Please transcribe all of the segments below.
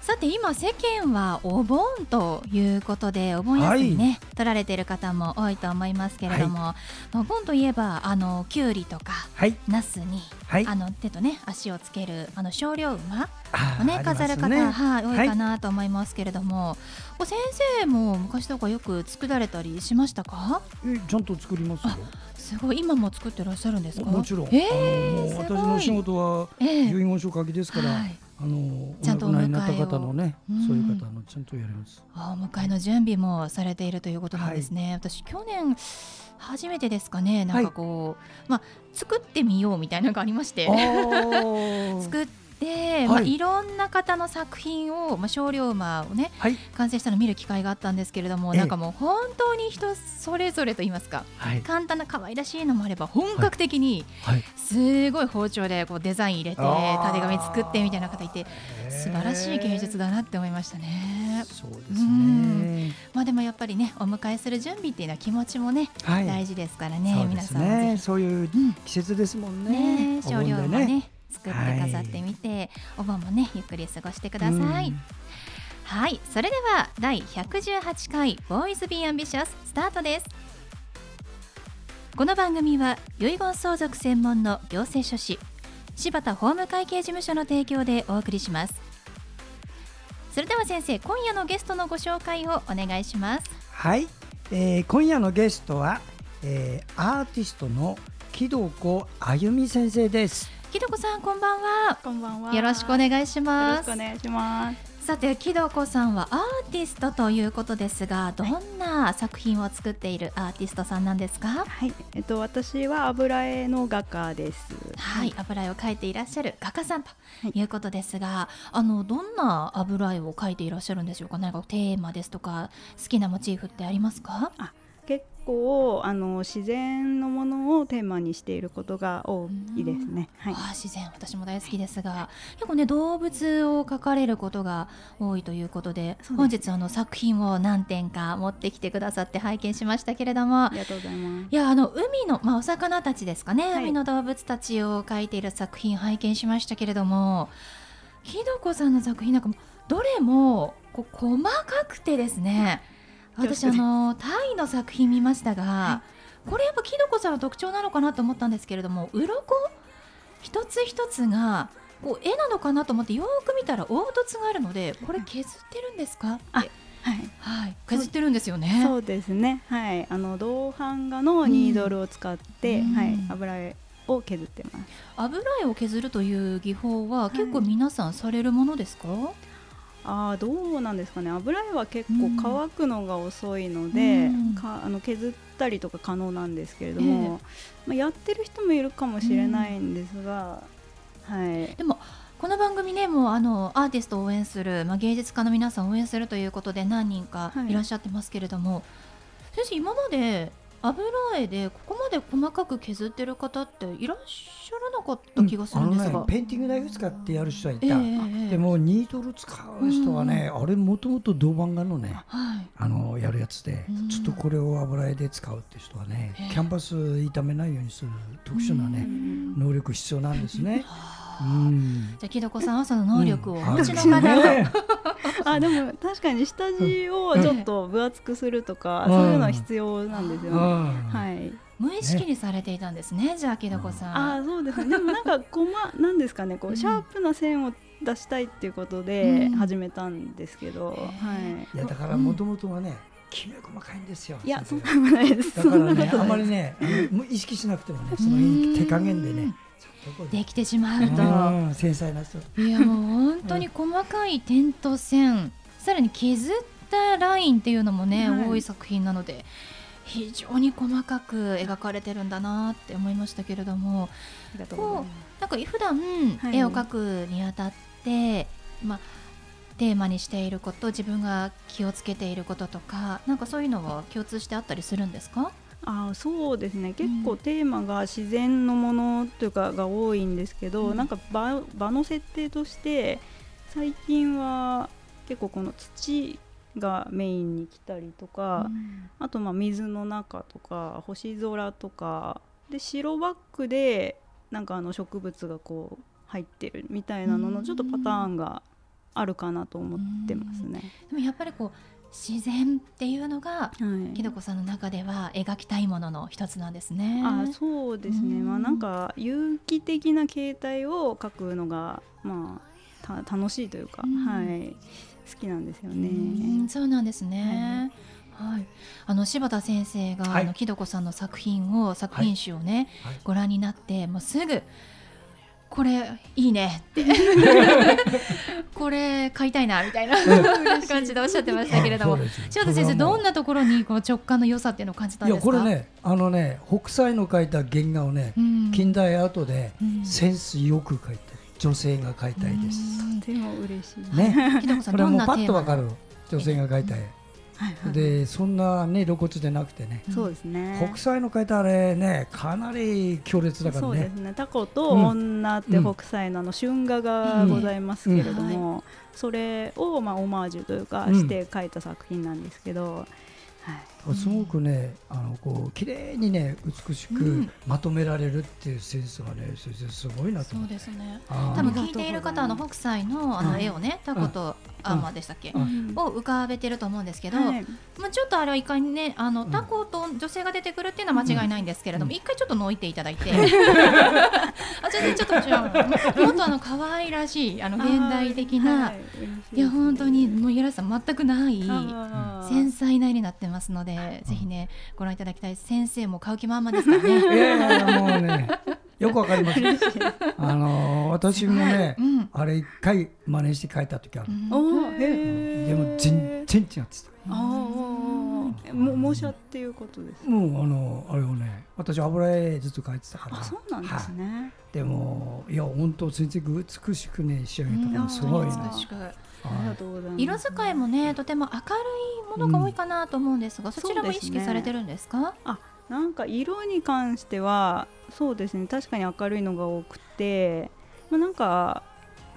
さて今世間はお盆ということでお盆休みね、はい、取られている方も多いと思いますけれども、はい、お盆といえばあのきゅうりとか、はい、ナスに、はい、あの手とね足をつけるあの少量馬をね飾る方、ね、はい多いかなと思いますけれども、はい、先生も昔とかよく作られたりしましたか？えちゃんと作りますよ。すごい今も作ってらっしゃるんですか？もちろん。えー、私の仕事は遺言書書きですから。はいあのちゃんとお迎えなった方のね、うん、そういう方のちゃんとやります。あお迎えの準備もされているということなんですね。はい、私去年初めてですかね、なんかこう、はい、まあ作ってみようみたいなのがありまして、作っで、まあ、い。ろんな方の作品を、まあ、少量馬をね、はい、完成したのを見る機会があったんですけれども、なんかもう本当に人それぞれと言いますか、はい、簡単な可愛らしいのもあれば本格的にすごい包丁でこうデザイン入れてたてがみ作ってみたいな方いて素晴らしい芸術だなって思いましたね。そうですね。まあ、でもやっぱりねお迎えする準備っていうのは気持ちもね、はい、大事ですからね皆さんねそういう季節ですもんね。ね少量馬ね作って飾ってみて、はい、お盆もねゆっくり過ごしてください。はいそれでは第118回ボーイズビーアンビシャススタートです。この番組は遺言相続専門の行政書士柴田法務会計事務所の提供でお送りします。それでは先生今夜のゲストのご紹介をお願いします。はい、えー、今夜のゲストは、えー、アーティストの木戸子あゆみ先生です木戸子さんこんばんは。こんばんは。よろしくお願いします。よろしくお願いします。さて木戸子さんはアーティストということですがどんな作品を作っているアーティストさんなんですか？はい。えっと私は油絵の画家です。はい。油絵を描いていらっしゃる画家さんとい。うことですが、はい、あのどんな油絵を描いていらっしゃるんでしょうか？何かテーマですとか好きなモチーフってありますか？あ結構あの自然のものをテーマにしていることが多いですね。はい、あ自然私も大好きですが。結構ね動物を描かれることが多いということで本日あの作品を何点か持ってきてくださって拝見しましたけれども。ありがとうございます。いやあの海の、まあ、お魚たちですかね、はい、海の動物たちを描いている作品拝見しましたけれども。ひどこさんの作品なんかもどれもこう細かくてですね私あのタイの作品見ましたが、はい、これやっぱキノコさんの特徴なのかなと思ったんですけれども鱗？一つ一つがこう絵なのかなと思ってよく見たら凹凸があるのでこれ削ってるんですか？はい、はい、削ってるんですよね。そうですね。はい、あの銅版画のニードルを使って、うん、はい、油絵を削ってます。油絵を削るという技法は結構皆さんされるものですか？はいあどうなんですかね。油絵は結構乾くのが遅いので、うん、かあの削ったりとか可能なんですけれども、えー、まあ、やってる人もいるかもしれないんですが、うん、はい、でもこの番組ねもうあのアーティストを応援する、まあ、芸術家の皆さんを応援するということで何人かい。らっしゃってますけれども、はい、先生今まで油絵でここまで細かく削ってる方っていらっしゃらなかった気がするんですが、うんね、ペインティングナイフ使ってやる人はいた、えー、でもニードル使う人はね、うん、あれもともと銅版画のね、はい、あのやるやつで、うん、ちょっとこれを油絵で使うって人はね、えー、キャンバス傷めないようにする特殊なね、能力必要なんですね。じゃあ木戸子さんはその能力をお持ちの方、ね、あでも確かに下地をちょっと分厚くするとか、そういうのは必要なんですよね。はい。無意識にされていたんですね、じゃあ木戸子さん。あそうですね。でもなんかこまなんですかね、こうシャープな線を出したいっていうことで始めたんですけど、はい。いやだからもともとはね。きめ細かいんですよ。いや、そんなことないです。だからね、あんまりね、意識しなくてもね、その手加減でね、できてしまうと、繊細な人。いやもう本当に細かい点と線、さらに削ったラインっていうのもね、はい、多い作品なので非常に細かく描かれてるんだなって思いましたけれども。こうなんか普段絵を描くにあたって、はい、まあテーマにしていること自分が気をつけていることとかなんかそういうのは共通してあったりするんですか？あそうですね。結構テーマが自然のものというかが多いんですけど、うん、なんか場場の設定として最近は結構この土がメインに来たりとか、うん、あとまあ水の中とか星空とかで白バックでなんかあの植物がこう入ってるみたいなののちょっとパターンがあるかなと思ってますね。でもやっぱりこう自然っていうのが、はい、きどこさんの中では描きたいものの一つなんですね。あそうですね、まあなんか有機的な形態を描くのがまあ楽しいというか、はい。好きなんですよね。そうなんですね。はい、あの柴田先生が、はい、あの木戸さんの作品を作品集をね、はい、ご覧になってもうすぐこれいいねって。これ買いたいなみたいな感じでおっしゃってましたけれども。塩田先生どんなところにこう直感の良さっていうのを感じたんですか？これねあのね北斎の描いた原画をね、うん、近代アートでセンスよく描いて女性が描いた絵です。とても嬉しい。ね、これもパッとわかる女性が描いた絵。はいはい、でそんなね露骨でなくてね、そうですね。北斎の書いたあれねかなり強烈だからね。そうですね。タコと女って北斎のあの春画がございますけれども、うん。それをまあオマージュというかして書いた作品なんですけど、はい、すごくねあのこう綺麗にね美しくまとめられるっていうセンスがね先生すごいなとそうですね。多分聞いている方の北斎のあの絵をねタコとアーマーでしたっけ、を浮かべてると思うんですけど、まあ、ちょっとあれは一回ねあのタコと女性が出てくるっていうのは間違いないんですけれども、一回ちょっとのいていただいて。あ全然ちょっと違う。もっとあの可愛らしいあの現代的な、い、や本当にもうやらさ全くない繊細な絵になってますので、ぜひねご覧いただきたい先生も買う気満々ですからね。いやいやもうねよくわかります。あの私もね、うん、あれ一回真似して書いた時ある。うん、でも全然違ってた。ああ、も模写っていうことです。もうあのあれをね、私油絵ずっと描いてたから。あ、そうなんですね。はい、でもいや本当全然美しくね仕上げたのすごいな。色使いもねとても明るいものが多いかなと思うんですが、そちらも意識されてるんですか？あ、なんか色に関してはそうですね確かに明るいのが多くて、まあ、なんか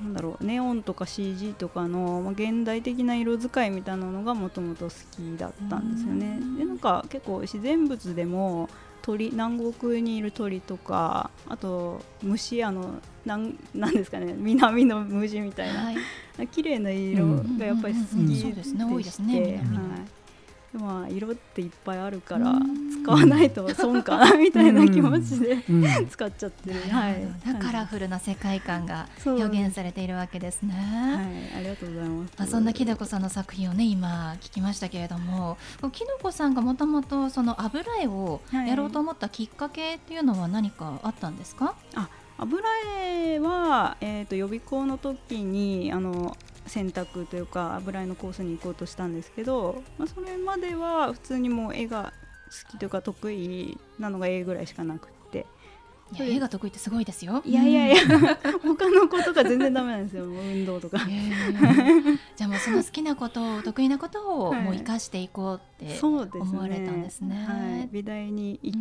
なんだろうネオンとか CG とかの、まあ、現代的な色使いみたいなのがもともと好きだったんですよね。でなんか結構自然物でも鳥南国にいる鳥とかあと虫あのなんなんですかね南の虫みたいな、はい、綺麗な色がやっぱり好きでして。まあ色っていっぱいあるから使わないと損かなみたいな気持ちで使っちゃってる、はい、カラフルな世界観が表現されているわけですね。はい、ありがとうございます。あそんなきのこさんの作品をね今聞きましたけれども、きのこさんがもともとその油絵をやろうと思ったきっかけっていうのは何かあったんですか？あ油絵は、えーと予備校の時にあの選択というか油絵のコースに行こうとしたんですけど、まあ、それまでは普通にもう絵が好きというか得意なのが絵ぐらいしかなく絵が得意ってすごいですよ。いやいやいや、他のことが全然ダメなんですよ。運動とか。じゃあもうその好きなこと得意なことをもう生かしていこうって思われたんですね、はい、美大に行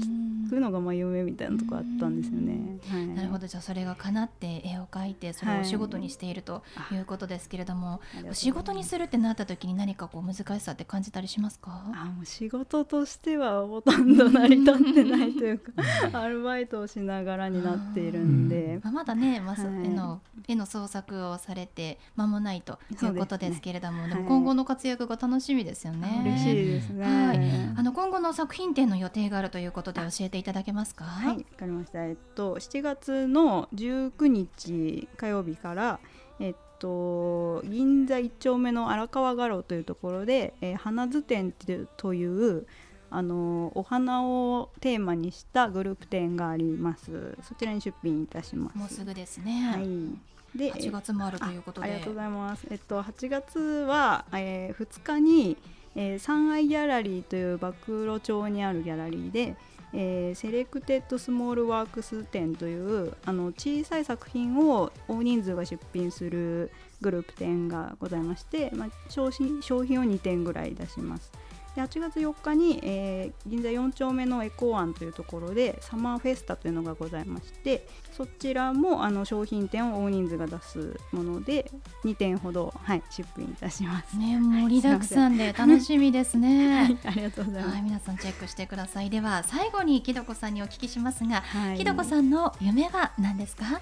くのがまあ夢みたいなとこあったんですよね、はい、なるほど。じゃあそれが叶って絵を描いてそれを仕事にしているということですけれども、はい、仕事にするってなった時に何かこう難しさって感じたりしますか？あもう仕事としてはほとんど成り立ってないというか アルバイトをしながらになっているんで、まあ、まだね、まあ、絵の絵の創作をされて間もないということですけれども、でも今後の活躍が楽しみですよね。嬉しいですね。はい、あの今後の作品展の予定があるということで教えていただけますか？はい、わかりました。えっと7月の19日火曜日からえっと銀座一丁目の荒川画廊というところで、えー、花図展というあのお花をテーマにしたグループ展があります。そちらに出品いたします。もうすぐですね。はい。で8月もあるということで。ありがとうございます。えっと8月は、えー、2日にえー、三愛ギャラリーという馬喰町にあるギャラリーで、えー、 Selected Small Works 展というあの小さい作品を大人数が出品するグループ展がございまして、まあ、小品小品を2点ぐらい出します。で8月4日に、えー、銀座4丁目のエコーワンというところでサマーフェスタというのがございましてそちらもあの小品展を大人数が出すもので2点ほど、はい、出品いたします。ね盛りだくさんで 楽しみですね。はい、ありがとうございます、はい、皆さんチェックしてください。では最後に木戸子さんにお聞きしますが、はい、木戸子さんの夢は何ですか？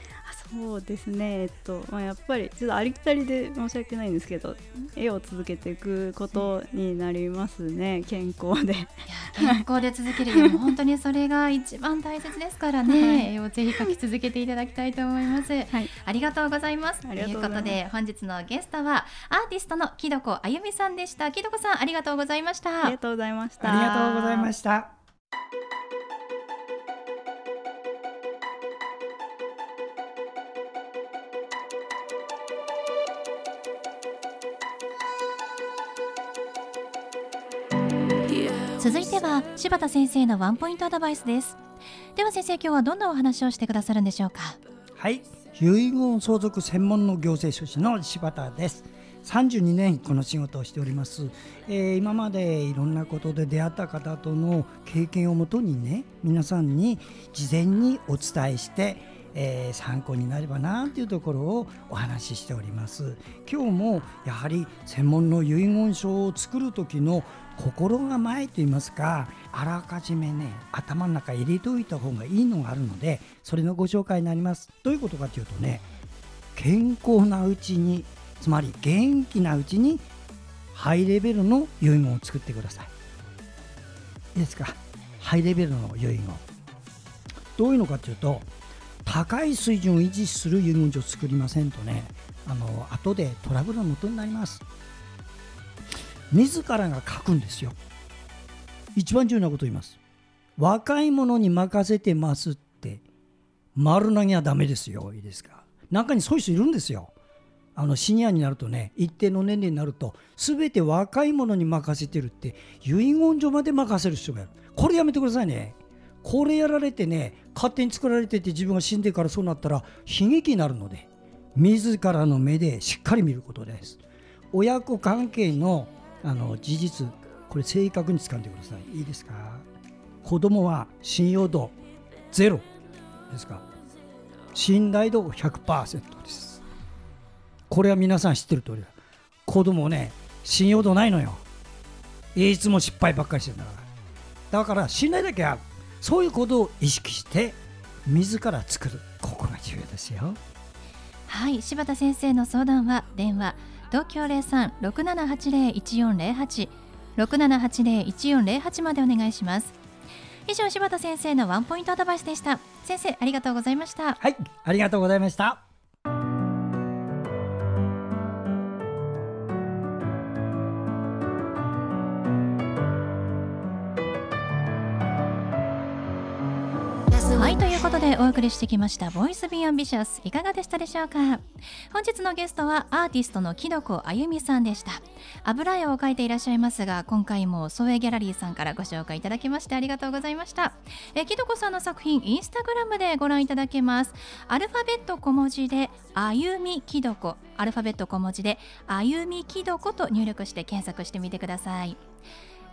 そうですね、えっとまあ、やっぱりちょっとありきたりで申し訳ないんですけど絵を続けていくことになりますね、健康で。健康で続ける 本当にそれが一番大切ですからね、はい、絵をぜひ描き続けていただきたいと思います。はい、ありがとうございます。ということで本日のゲストはアーティストの木戸子あゆみさんでした。木戸子さんありがとうございました。ありがとうございました。ありがとうございました。続いては柴田先生のワンポイントアドバイスです。では先生今日はどんなお話をしてくださるんでしょうか？はい。遺言相続専門の行政書士の柴田です。32年この仕事をしております、えー、今までいろんなことで出会った方との経験をもとにね皆さんに事前にお伝えしてえー、参考になればなというところをお話ししております。今日もやはり専門の遺言書を作る時の心構えといいますかあらかじめね頭の中入れておいた方がいいのがあるのでそれのご紹介になります。どういうことかというとね健康なうちにつまり元気なうちにハイレベルの遺言を作ってください。いいですか？ハイレベルの遺言どういうのかというと高い水準を維持する遺言書を作りませんとねあの後でトラブルの元になります。自らが書くんですよ。一番重要なこと言います。若い者に任せてますって丸投げはダメですよ。いいですか？中にそういう人いるんですよ。あのシニアになるとね一定の年齢になると全て若い者に任せてるって遺言書まで任せる人がいる。これやめてくださいね。これやられてね勝手に作られてて自分が死んでからそうなったら悲劇になるので自らの目でしっかり見ることです。親子関係のあの事実これ正確に掴んでください。いいですか？子供は信用度ゼロ。ですか？信頼度100%です。これは皆さん知ってる通りだ。子供ね信用度ないのよ。いつも失敗ばっかりしてるんだから。だから信頼だけはそういうことを意識して自ら作る。ここが重要ですよ。はい。柴田先生の相談は電話東京零三六七八零一四零八六七八零一四零八までお願いします。以上柴田先生のワンポイントアドバイスでした。先生ありがとうございました。はいありがとうございました。はいということでお送りしてきました「ボイスビーアンビシャスいかがでしたでしょうか？本日のゲストはアーティストの木戸あゆみさんでした。油絵を描いていらっしゃいますが今回もソエギャラリーさんからご紹介いただきましてありがとうございました。え木戸さんの作品インスタグラムでご覧いただけます。アルファベット小文字であゆみ木戸アルファベット小文字であゆみ木戸と入力して検索してみてください。